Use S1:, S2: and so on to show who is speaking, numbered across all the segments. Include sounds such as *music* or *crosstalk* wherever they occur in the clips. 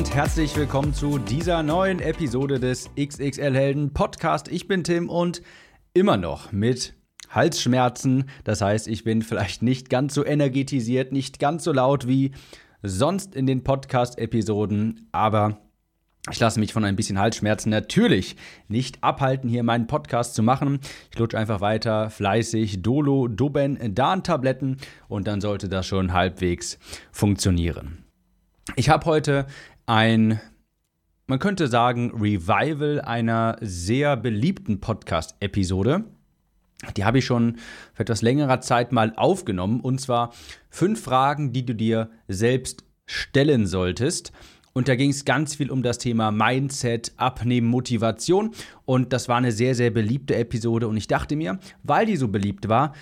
S1: Und herzlich willkommen zu dieser neuen Episode des XXL Helden Podcast. Ich bin Tim und immer noch mit Halsschmerzen. Das heißt, ich bin vielleicht nicht ganz so energetisiert, nicht ganz so laut wie sonst in den Podcast-Episoden, aber ich lasse mich von ein bisschen Halsschmerzen natürlich nicht abhalten, hier meinen Podcast zu machen. Ich lutsche einfach weiter fleißig Dolo, Doben, Dan-Tabletten und dann sollte das schon halbwegs funktionieren. Ich habe heute ein, man könnte sagen, Revival einer sehr beliebten Podcast-Episode. Die habe ich schon für etwas längerer Zeit mal aufgenommen. Und zwar fünf Fragen, die du dir selbst stellen solltest. Und da ging es ganz viel um das Thema Mindset, Abnehmen, Motivation. Und das war eine sehr, sehr beliebte Episode. Und ich dachte mir, weil die so beliebt war,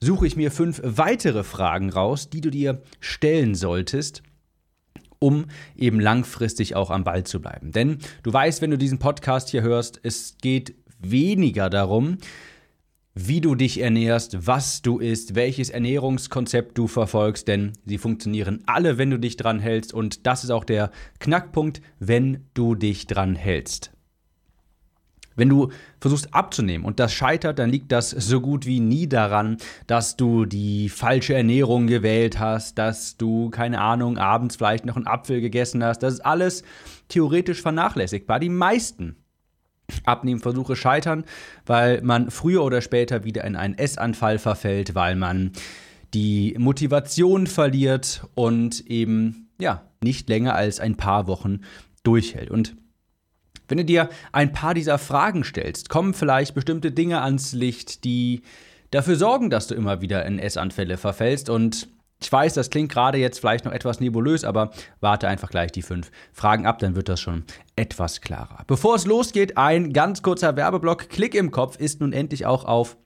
S1: suche ich mir fünf weitere Fragen raus, die du dir stellen solltest um eben langfristig auch am Ball zu bleiben. Denn du weißt, wenn du diesen Podcast hier hörst, es geht weniger darum, wie du dich ernährst, was du isst, welches Ernährungskonzept du verfolgst, denn sie funktionieren alle, wenn du dich dran hältst und das ist auch der Knackpunkt, wenn du dich dran hältst. Wenn du versuchst abzunehmen und das scheitert, dann liegt das so gut wie nie daran, dass du die falsche Ernährung gewählt hast, dass du, keine Ahnung, abends vielleicht noch einen Apfel gegessen hast. Das ist alles theoretisch vernachlässigbar. Die meisten Abnehmversuche scheitern, weil man früher oder später wieder in einen Essanfall verfällt, weil man die Motivation verliert und eben ja nicht länger als ein paar Wochen durchhält. Und wenn du dir ein paar dieser Fragen stellst, kommen vielleicht bestimmte Dinge ans Licht, die dafür sorgen, dass du immer wieder in Essanfälle verfällst. Und ich weiß, das klingt gerade jetzt vielleicht noch etwas nebulös, aber warte einfach gleich die fünf Fragen ab, dann wird das schon etwas klarer. Bevor es losgeht, ein ganz kurzer Werbeblock. Klick im Kopf ist nun endlich auch auf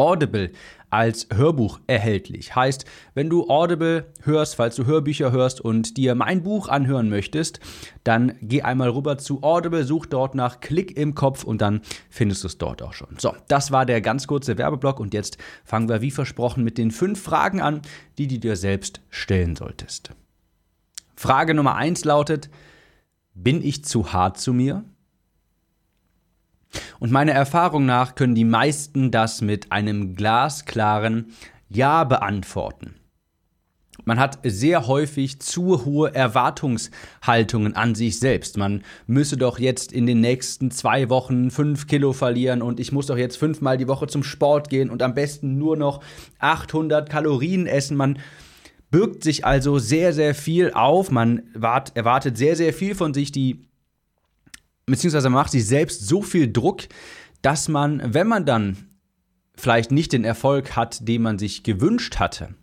S1: Audible als Hörbuch erhältlich. Heißt, wenn du Audible hörst, falls du Hörbücher hörst und dir mein Buch anhören möchtest, dann geh einmal rüber zu Audible, such dort nach Klick im Kopf und dann findest du es dort auch schon. So, das war der ganz kurze Werbeblock und jetzt fangen wir wie versprochen mit den fünf Fragen an, die du dir selbst stellen solltest. Frage Nummer eins lautet, bin ich zu hart zu mir? Und meiner Erfahrung nach können die meisten das mit einem glasklaren Ja beantworten. Man hat sehr häufig zu hohe Erwartungshaltungen an sich selbst. Man müsse doch jetzt in den nächsten zwei Wochen fünf Kilo verlieren und ich muss doch jetzt fünfmal die Woche zum Sport gehen und am besten nur noch 800 Kalorien essen. Man birgt sich also sehr, sehr viel auf. Man erwartet sehr, sehr viel von sich. Die beziehungsweise macht sich selbst so viel Druck, dass man, wenn man dann vielleicht nicht den Erfolg hat, den man sich gewünscht hatte,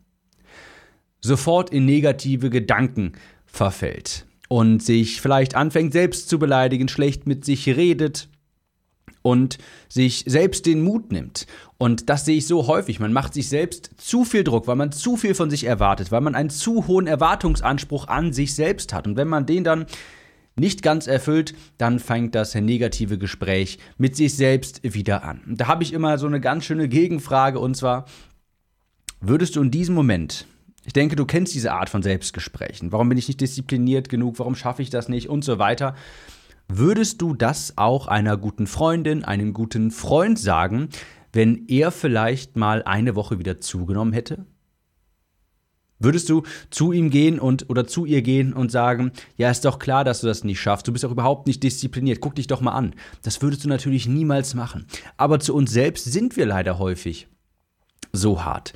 S1: sofort in negative Gedanken verfällt und sich vielleicht anfängt selbst zu beleidigen, schlecht mit sich redet und sich selbst den Mut nimmt. Und das sehe ich so häufig. Man macht sich selbst zu viel Druck, weil man zu viel von sich erwartet, weil man einen zu hohen Erwartungsanspruch an sich selbst hat. Und wenn man den dann nicht ganz erfüllt, dann fängt das negative Gespräch mit sich selbst wieder an. Da habe ich immer so eine ganz schöne Gegenfrage und zwar, würdest du in diesem Moment, ich denke, du kennst diese Art von Selbstgesprächen, warum bin ich nicht diszipliniert genug, warum schaffe ich das nicht und so weiter, würdest du das auch einer guten Freundin, einem guten Freund sagen, wenn er vielleicht mal eine Woche wieder zugenommen hätte? Würdest du zu ihm gehen und oder zu ihr gehen und sagen, ja, ist doch klar, dass du das nicht schaffst, du bist auch überhaupt nicht diszipliniert, guck dich doch mal an. Das würdest du natürlich niemals machen. Aber zu uns selbst sind wir leider häufig so hart.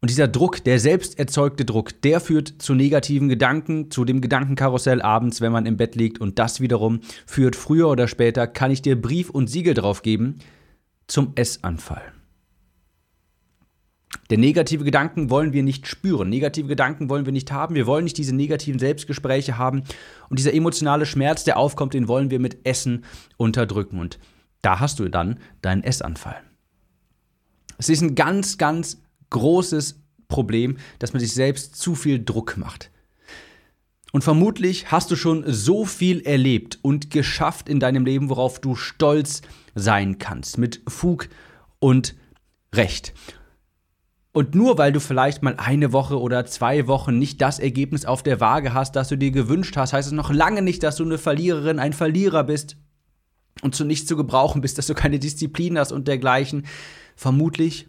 S1: Und dieser Druck, der selbst erzeugte Druck, der führt zu negativen Gedanken, zu dem Gedankenkarussell abends, wenn man im Bett liegt. Und das wiederum führt früher oder später, kann ich dir Brief und Siegel drauf geben, zum Essanfall. Denn negative Gedanken wollen wir nicht spüren, negative Gedanken wollen wir nicht haben, wir wollen nicht diese negativen Selbstgespräche haben und dieser emotionale Schmerz, der aufkommt, den wollen wir mit Essen unterdrücken und da hast du dann deinen Essanfall. Es ist ein ganz, ganz großes Problem, dass man sich selbst zu viel Druck macht. Und vermutlich hast du schon so viel erlebt und geschafft in deinem Leben, worauf du stolz sein kannst, mit Fug und Recht. Und nur weil du vielleicht mal eine Woche oder zwei Wochen nicht das Ergebnis auf der Waage hast, das du dir gewünscht hast, heißt es noch lange nicht, dass du eine Verliererin, ein Verlierer bist und zu nichts zu gebrauchen bist, dass du keine Disziplin hast und dergleichen. Vermutlich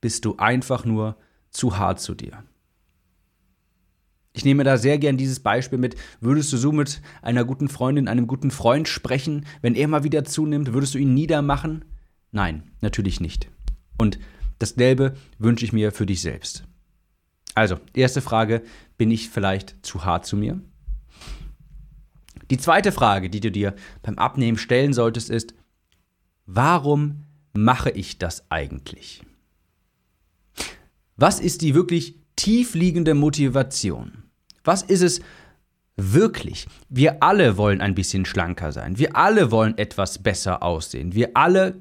S1: bist du einfach nur zu hart zu dir. Ich nehme da sehr gern dieses Beispiel mit. Würdest du so mit einer guten Freundin, einem guten Freund sprechen, wenn er mal wieder zunimmt? Würdest du ihn niedermachen? Nein, natürlich nicht. Und dasselbe wünsche ich mir für dich selbst. Also, erste Frage, bin ich vielleicht zu hart zu mir? Die zweite Frage, die du dir beim Abnehmen stellen solltest, ist, warum mache ich das eigentlich? Was ist die wirklich tiefliegende Motivation? Was ist es wirklich? Wir alle wollen ein bisschen schlanker sein. Wir alle wollen etwas besser aussehen. Wir alle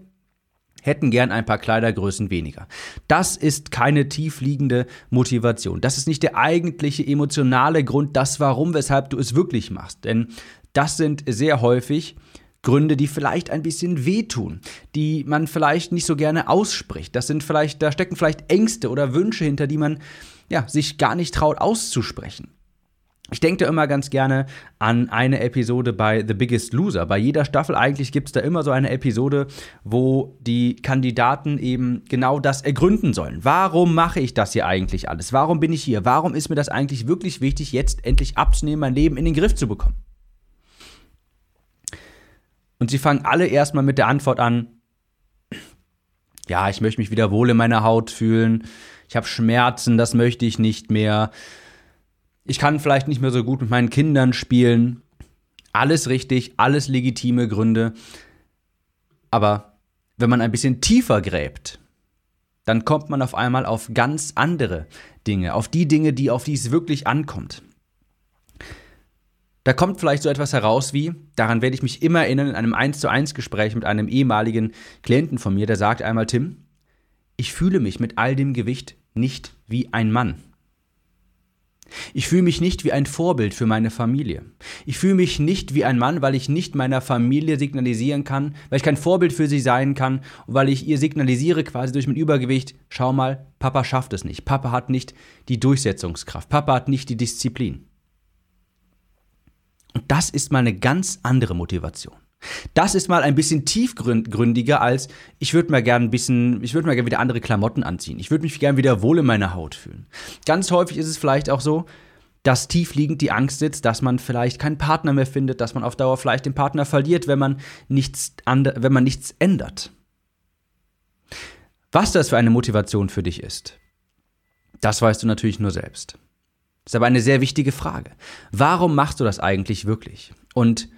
S1: hätten gern ein paar Kleidergrößen weniger. Das ist keine tiefliegende Motivation. Das ist nicht der eigentliche emotionale Grund, das warum, weshalb du es wirklich machst. Denn das sind sehr häufig Gründe, die vielleicht ein bisschen wehtun, die man vielleicht nicht so gerne ausspricht. Das sind vielleicht, da stecken vielleicht Ängste oder Wünsche hinter, die man ja, sich gar nicht traut auszusprechen. Ich denke da immer ganz gerne an eine Episode bei The Biggest Loser. Bei jeder Staffel eigentlich gibt es da immer so eine Episode, wo die Kandidaten eben genau das ergründen sollen. Warum mache ich das hier eigentlich alles? Warum bin ich hier? Warum ist mir das eigentlich wirklich wichtig, jetzt endlich abzunehmen, mein Leben in den Griff zu bekommen? Und sie fangen alle erstmal mit der Antwort an, ja, ich möchte mich wieder wohl in meiner Haut fühlen, ich habe Schmerzen, das möchte ich nicht mehr ich kann vielleicht nicht mehr so gut mit meinen Kindern spielen. Alles richtig, alles legitime Gründe. Aber wenn man ein bisschen tiefer gräbt, dann kommt man auf einmal auf ganz andere Dinge, auf die Dinge, die auf die es wirklich ankommt. Da kommt vielleicht so etwas heraus wie, daran werde ich mich immer erinnern, in einem 1 zu 1 Gespräch mit einem ehemaligen Klienten von mir, der sagt einmal, Tim, ich fühle mich mit all dem Gewicht nicht wie ein Mann. Ich fühle mich nicht wie ein Vorbild für meine Familie. Ich fühle mich nicht wie ein Mann, weil ich nicht meiner Familie signalisieren kann, weil ich kein Vorbild für sie sein kann und weil ich ihr signalisiere quasi durch mein Übergewicht, schau mal, Papa schafft es nicht. Papa hat nicht die Durchsetzungskraft. Papa hat nicht die Disziplin. Und das ist mal eine ganz andere Motivation. Das ist mal ein bisschen tiefgründiger als ich würde mal gerne ein bisschen, ich würde mal gerne wieder andere Klamotten anziehen. Ich würde mich gerne wieder wohl in meiner Haut fühlen. Ganz häufig ist es vielleicht auch so, dass tiefliegend die Angst sitzt, dass man vielleicht keinen Partner mehr findet, dass man auf Dauer vielleicht den Partner verliert, wenn man nichts, wenn man nichts ändert. Was das für eine Motivation für dich ist, das weißt du natürlich nur selbst. Ist aber eine sehr wichtige Frage. Warum machst du das eigentlich wirklich? Und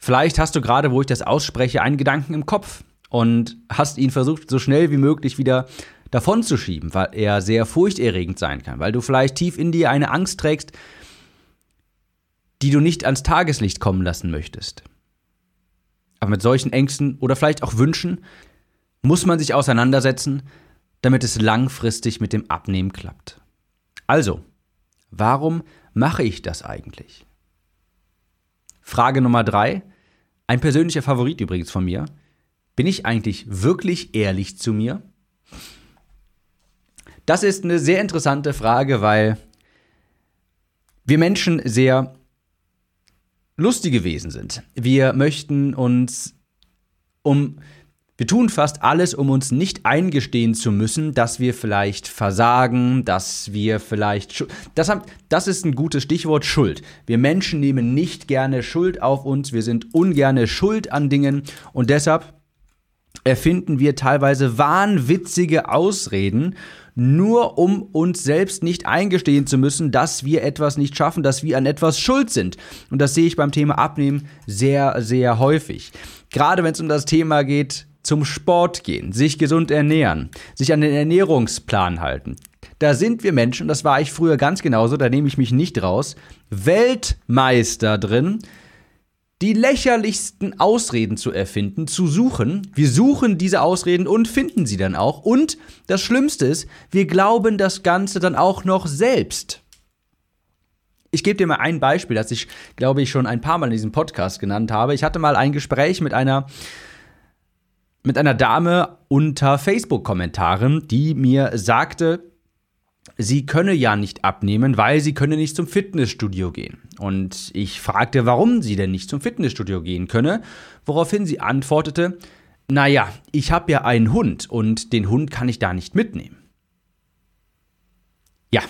S1: Vielleicht hast du gerade, wo ich das ausspreche, einen Gedanken im Kopf und hast ihn versucht, so schnell wie möglich wieder davon zu schieben, weil er sehr furchterregend sein kann, weil du vielleicht tief in dir eine Angst trägst, die du nicht ans Tageslicht kommen lassen möchtest. Aber mit solchen Ängsten oder vielleicht auch Wünschen muss man sich auseinandersetzen, damit es langfristig mit dem Abnehmen klappt. Also, warum mache ich das eigentlich? Frage Nummer drei, ein persönlicher Favorit übrigens von mir. Bin ich eigentlich wirklich ehrlich zu mir? Das ist eine sehr interessante Frage, weil wir Menschen sehr lustige Wesen sind. Wir möchten uns um wir tun fast alles, um uns nicht eingestehen zu müssen, dass wir vielleicht versagen, dass wir vielleicht. Das, haben, das ist ein gutes Stichwort Schuld. Wir Menschen nehmen nicht gerne Schuld auf uns, wir sind ungerne schuld an Dingen und deshalb erfinden wir teilweise wahnwitzige Ausreden, nur um uns selbst nicht eingestehen zu müssen, dass wir etwas nicht schaffen, dass wir an etwas schuld sind. Und das sehe ich beim Thema Abnehmen sehr, sehr häufig. Gerade wenn es um das Thema geht, zum Sport gehen, sich gesund ernähren, sich an den Ernährungsplan halten. Da sind wir Menschen, das war ich früher ganz genauso, da nehme ich mich nicht raus, Weltmeister drin, die lächerlichsten Ausreden zu erfinden, zu suchen. Wir suchen diese Ausreden und finden sie dann auch. Und das Schlimmste ist, wir glauben das Ganze dann auch noch selbst. Ich gebe dir mal ein Beispiel, das ich, glaube ich, schon ein paar Mal in diesem Podcast genannt habe. Ich hatte mal ein Gespräch mit einer, mit einer Dame unter Facebook-Kommentaren, die mir sagte, sie könne ja nicht abnehmen, weil sie könne nicht zum Fitnessstudio gehen. Und ich fragte, warum sie denn nicht zum Fitnessstudio gehen könne, woraufhin sie antwortete, naja, ich habe ja einen Hund und den Hund kann ich da nicht mitnehmen. Ja,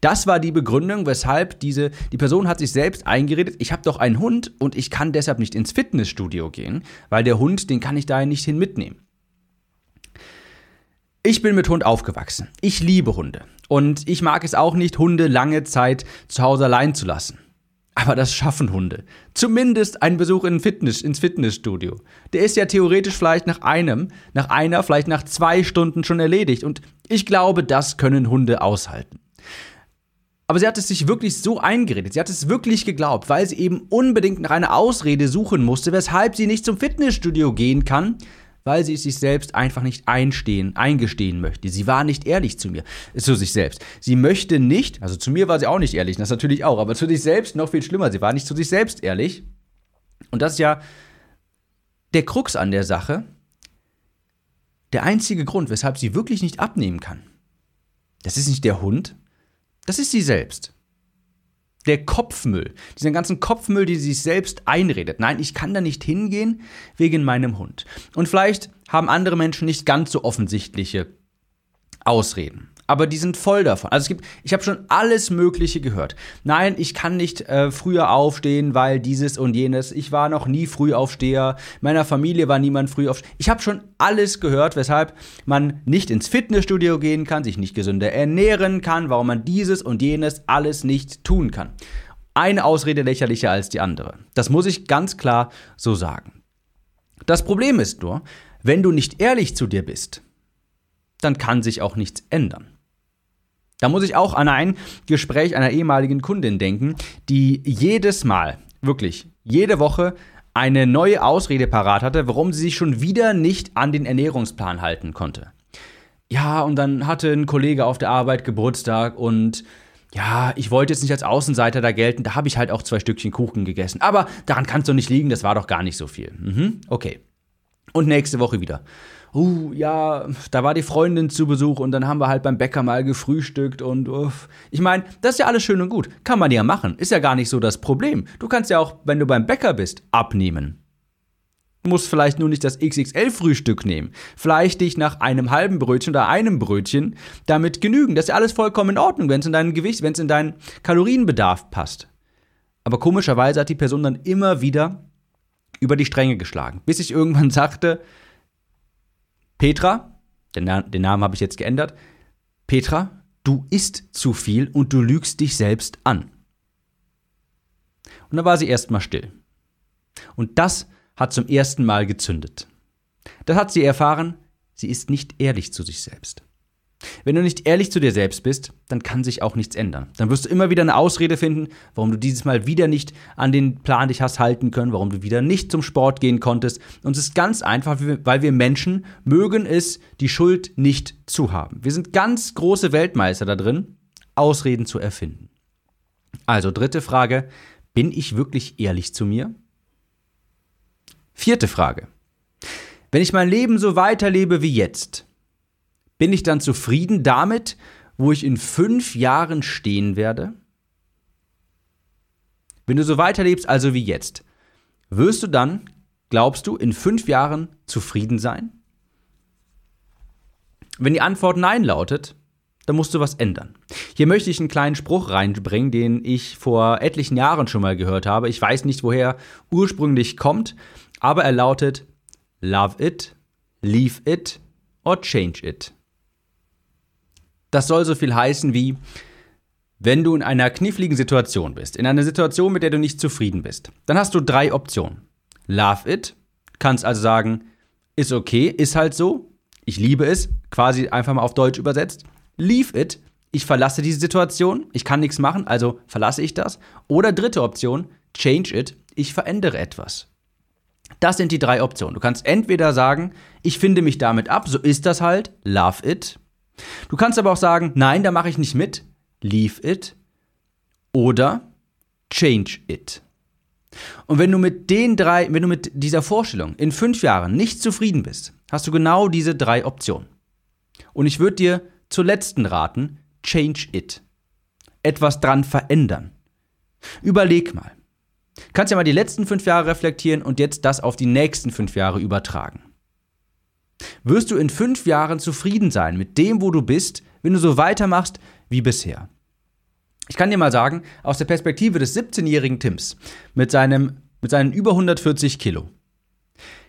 S1: das war die Begründung, weshalb diese, die Person hat sich selbst eingeredet, ich habe doch einen Hund und ich kann deshalb nicht ins Fitnessstudio gehen, weil der Hund, den kann ich da nicht hin mitnehmen. Ich bin mit Hund aufgewachsen. Ich liebe Hunde. Und ich mag es auch nicht, Hunde lange Zeit zu Hause allein zu lassen. Aber das schaffen Hunde. Zumindest ein Besuch in Fitness, ins Fitnessstudio. Der ist ja theoretisch vielleicht nach einem, nach einer, vielleicht nach zwei Stunden schon erledigt. Und ich glaube, das können Hunde aushalten. Aber sie hat es sich wirklich so eingeredet, sie hat es wirklich geglaubt, weil sie eben unbedingt nach einer Ausrede suchen musste, weshalb sie nicht zum Fitnessstudio gehen kann, weil sie es sich selbst einfach nicht einstehen, eingestehen möchte. Sie war nicht ehrlich zu mir, zu sich selbst. Sie möchte nicht, also zu mir war sie auch nicht ehrlich, das natürlich auch, aber zu sich selbst noch viel schlimmer, sie war nicht zu sich selbst ehrlich. Und das ist ja der Krux an der Sache, der einzige Grund, weshalb sie wirklich nicht abnehmen kann. Das ist nicht der Hund, das ist sie selbst. Der Kopfmüll, diesen ganzen Kopfmüll, die sie sich selbst einredet. Nein, ich kann da nicht hingehen wegen meinem Hund. Und vielleicht haben andere Menschen nicht ganz so offensichtliche Ausreden aber die sind voll davon. Also es gibt, ich habe schon alles Mögliche gehört. Nein, ich kann nicht äh, früher aufstehen, weil dieses und jenes. Ich war noch nie Frühaufsteher. Meiner Familie war niemand Frühaufsteher. Ich habe schon alles gehört, weshalb man nicht ins Fitnessstudio gehen kann, sich nicht gesünder ernähren kann, warum man dieses und jenes alles nicht tun kann. Eine Ausrede lächerlicher als die andere. Das muss ich ganz klar so sagen. Das Problem ist nur, wenn du nicht ehrlich zu dir bist, dann kann sich auch nichts ändern. Da muss ich auch an ein Gespräch einer ehemaligen Kundin denken, die jedes Mal, wirklich jede Woche eine neue Ausrede parat hatte, warum sie sich schon wieder nicht an den Ernährungsplan halten konnte. Ja, und dann hatte ein Kollege auf der Arbeit Geburtstag und ja, ich wollte jetzt nicht als Außenseiter da gelten, da habe ich halt auch zwei Stückchen Kuchen gegessen. Aber daran kann es doch nicht liegen, das war doch gar nicht so viel. Mhm, okay. Und nächste Woche wieder uh, ja, da war die Freundin zu Besuch und dann haben wir halt beim Bäcker mal gefrühstückt und uff. Ich meine, das ist ja alles schön und gut. Kann man ja machen. Ist ja gar nicht so das Problem. Du kannst ja auch, wenn du beim Bäcker bist, abnehmen. Du musst vielleicht nur nicht das XXL-Frühstück nehmen. Vielleicht dich nach einem halben Brötchen oder einem Brötchen damit genügen. Das ist ja alles vollkommen in Ordnung, wenn es in dein Gewicht, wenn es in deinen Kalorienbedarf passt. Aber komischerweise hat die Person dann immer wieder über die Stränge geschlagen, bis ich irgendwann *laughs* sagte, Petra, den, Na den Namen habe ich jetzt geändert, Petra, du isst zu viel und du lügst dich selbst an. Und da war sie erstmal still. Und das hat zum ersten Mal gezündet. Das hat sie erfahren, sie ist nicht ehrlich zu sich selbst. Wenn du nicht ehrlich zu dir selbst bist, dann kann sich auch nichts ändern. Dann wirst du immer wieder eine Ausrede finden, warum du dieses Mal wieder nicht an den Plan dich hast halten können, warum du wieder nicht zum Sport gehen konntest. Und es ist ganz einfach, weil wir Menschen mögen es, die Schuld nicht zu haben. Wir sind ganz große Weltmeister da drin, Ausreden zu erfinden. Also dritte Frage, bin ich wirklich ehrlich zu mir? Vierte Frage. Wenn ich mein Leben so weiterlebe wie jetzt, bin ich dann zufrieden damit, wo ich in fünf Jahren stehen werde? Wenn du so weiterlebst, also wie jetzt, wirst du dann, glaubst du, in fünf Jahren zufrieden sein? Wenn die Antwort Nein lautet, dann musst du was ändern. Hier möchte ich einen kleinen Spruch reinbringen, den ich vor etlichen Jahren schon mal gehört habe. Ich weiß nicht, woher ursprünglich kommt, aber er lautet Love it, leave it or change it. Das soll so viel heißen wie, wenn du in einer kniffligen Situation bist, in einer Situation, mit der du nicht zufrieden bist, dann hast du drei Optionen. Love it, kannst also sagen, ist okay, ist halt so. Ich liebe es, quasi einfach mal auf Deutsch übersetzt. Leave it, ich verlasse diese Situation, ich kann nichts machen, also verlasse ich das. Oder dritte Option, change it, ich verändere etwas. Das sind die drei Optionen. Du kannst entweder sagen, ich finde mich damit ab, so ist das halt, love it. Du kannst aber auch sagen, nein, da mache ich nicht mit, leave it. Oder change it. Und wenn du mit den drei, wenn du mit dieser Vorstellung in fünf Jahren nicht zufrieden bist, hast du genau diese drei Optionen. Und ich würde dir zur letzten raten, change it. Etwas dran verändern. Überleg mal. Kannst ja mal die letzten fünf Jahre reflektieren und jetzt das auf die nächsten fünf Jahre übertragen. Wirst du in fünf Jahren zufrieden sein mit dem, wo du bist, wenn du so weitermachst wie bisher? Ich kann dir mal sagen, aus der Perspektive des 17-jährigen Tims mit, seinem, mit seinen über 140 Kilo,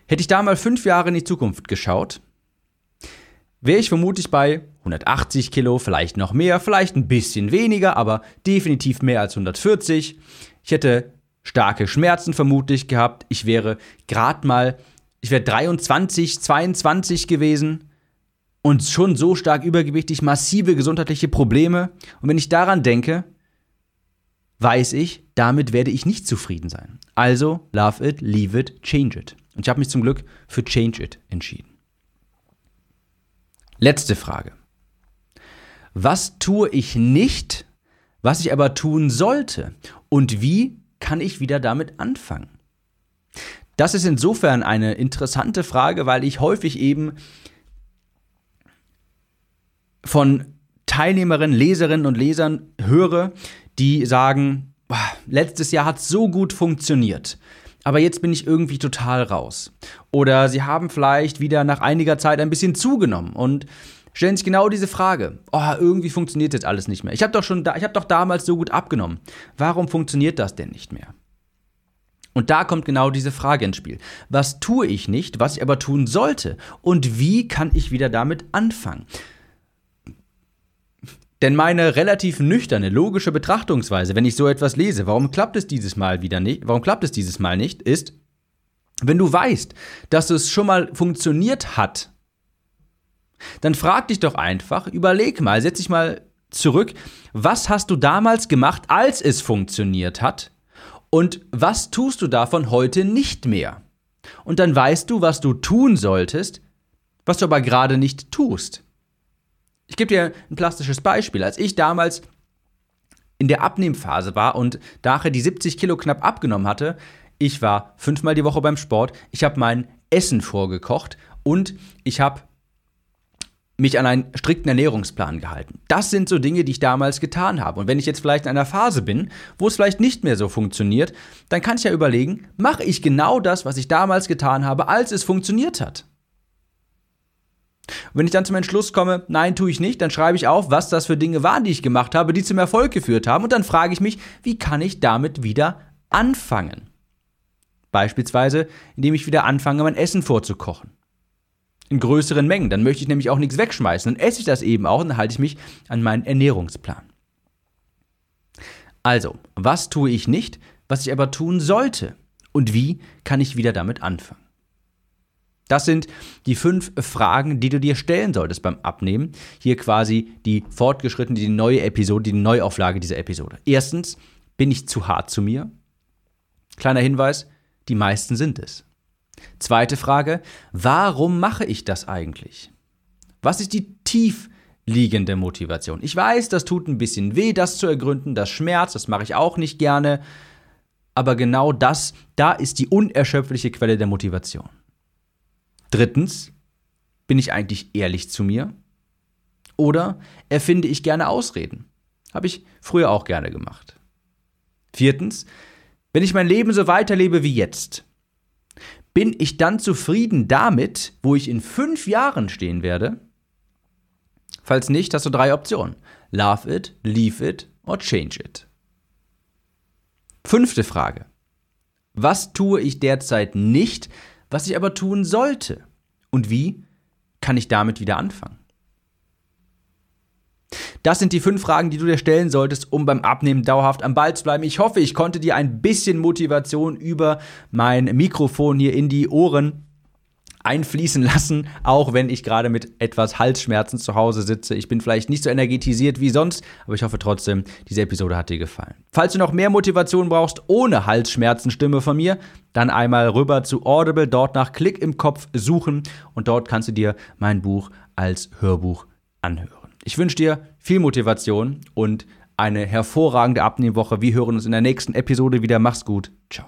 S1: hätte ich da mal fünf Jahre in die Zukunft geschaut, wäre ich vermutlich bei 180 Kilo, vielleicht noch mehr, vielleicht ein bisschen weniger, aber definitiv mehr als 140. Ich hätte starke Schmerzen vermutlich gehabt. Ich wäre gerade mal, ich wäre 23, 22 gewesen und schon so stark übergewichtig, massive gesundheitliche Probleme. Und wenn ich daran denke, weiß ich, damit werde ich nicht zufrieden sein. Also love it, leave it, change it. Und ich habe mich zum Glück für change it entschieden. Letzte Frage. Was tue ich nicht, was ich aber tun sollte? Und wie kann ich wieder damit anfangen? Das ist insofern eine interessante Frage, weil ich häufig eben von Teilnehmerinnen, Leserinnen und Lesern höre, die sagen, letztes Jahr hat so gut funktioniert, aber jetzt bin ich irgendwie total raus. Oder sie haben vielleicht wieder nach einiger Zeit ein bisschen zugenommen und stellen sich genau diese Frage. Oh, irgendwie funktioniert jetzt alles nicht mehr. Ich habe doch schon da, ich habe doch damals so gut abgenommen. Warum funktioniert das denn nicht mehr? Und da kommt genau diese Frage ins Spiel. Was tue ich nicht, was ich aber tun sollte? Und wie kann ich wieder damit anfangen? Denn meine relativ nüchterne, logische Betrachtungsweise, wenn ich so etwas lese, warum klappt es dieses Mal wieder nicht, warum klappt es dieses Mal nicht, ist, wenn du weißt, dass es schon mal funktioniert hat, dann frag dich doch einfach, überleg mal, setz dich mal zurück, was hast du damals gemacht, als es funktioniert hat und was tust du davon heute nicht mehr? Und dann weißt du, was du tun solltest, was du aber gerade nicht tust. Ich gebe dir ein plastisches Beispiel. Als ich damals in der Abnehmphase war und nachher die 70 Kilo knapp abgenommen hatte, ich war fünfmal die Woche beim Sport, ich habe mein Essen vorgekocht und ich habe mich an einen strikten Ernährungsplan gehalten. Das sind so Dinge, die ich damals getan habe. Und wenn ich jetzt vielleicht in einer Phase bin, wo es vielleicht nicht mehr so funktioniert, dann kann ich ja überlegen, mache ich genau das, was ich damals getan habe, als es funktioniert hat. Und wenn ich dann zum Entschluss komme, nein, tue ich nicht, dann schreibe ich auf, was das für Dinge waren, die ich gemacht habe, die zum Erfolg geführt haben. Und dann frage ich mich, wie kann ich damit wieder anfangen? Beispielsweise, indem ich wieder anfange, mein Essen vorzukochen. In größeren Mengen. Dann möchte ich nämlich auch nichts wegschmeißen. Dann esse ich das eben auch und dann halte ich mich an meinen Ernährungsplan. Also, was tue ich nicht, was ich aber tun sollte? Und wie kann ich wieder damit anfangen? Das sind die fünf Fragen, die du dir stellen solltest beim Abnehmen. Hier quasi die fortgeschrittene, die neue Episode, die Neuauflage dieser Episode. Erstens, bin ich zu hart zu mir? Kleiner Hinweis, die meisten sind es. Zweite Frage, warum mache ich das eigentlich? Was ist die tief liegende Motivation? Ich weiß, das tut ein bisschen weh, das zu ergründen, das schmerzt, das mache ich auch nicht gerne. Aber genau das, da ist die unerschöpfliche Quelle der Motivation. Drittens, bin ich eigentlich ehrlich zu mir? Oder erfinde ich gerne Ausreden? Habe ich früher auch gerne gemacht. Viertens, wenn ich mein Leben so weiterlebe wie jetzt, bin ich dann zufrieden damit, wo ich in fünf Jahren stehen werde? Falls nicht, hast du drei Optionen. Love it, leave it or change it. Fünfte Frage. Was tue ich derzeit nicht, was ich aber tun sollte. Und wie kann ich damit wieder anfangen? Das sind die fünf Fragen, die du dir stellen solltest, um beim Abnehmen dauerhaft am Ball zu bleiben. Ich hoffe, ich konnte dir ein bisschen Motivation über mein Mikrofon hier in die Ohren einfließen lassen, auch wenn ich gerade mit etwas Halsschmerzen zu Hause sitze. Ich bin vielleicht nicht so energetisiert wie sonst, aber ich hoffe trotzdem, diese Episode hat dir gefallen. Falls du noch mehr Motivation brauchst ohne Halsschmerzenstimme von mir, dann einmal rüber zu Audible, dort nach Klick im Kopf suchen und dort kannst du dir mein Buch als Hörbuch anhören. Ich wünsche dir viel Motivation und eine hervorragende Abnehmwoche. Wir hören uns in der nächsten Episode wieder. Mach's gut. Ciao.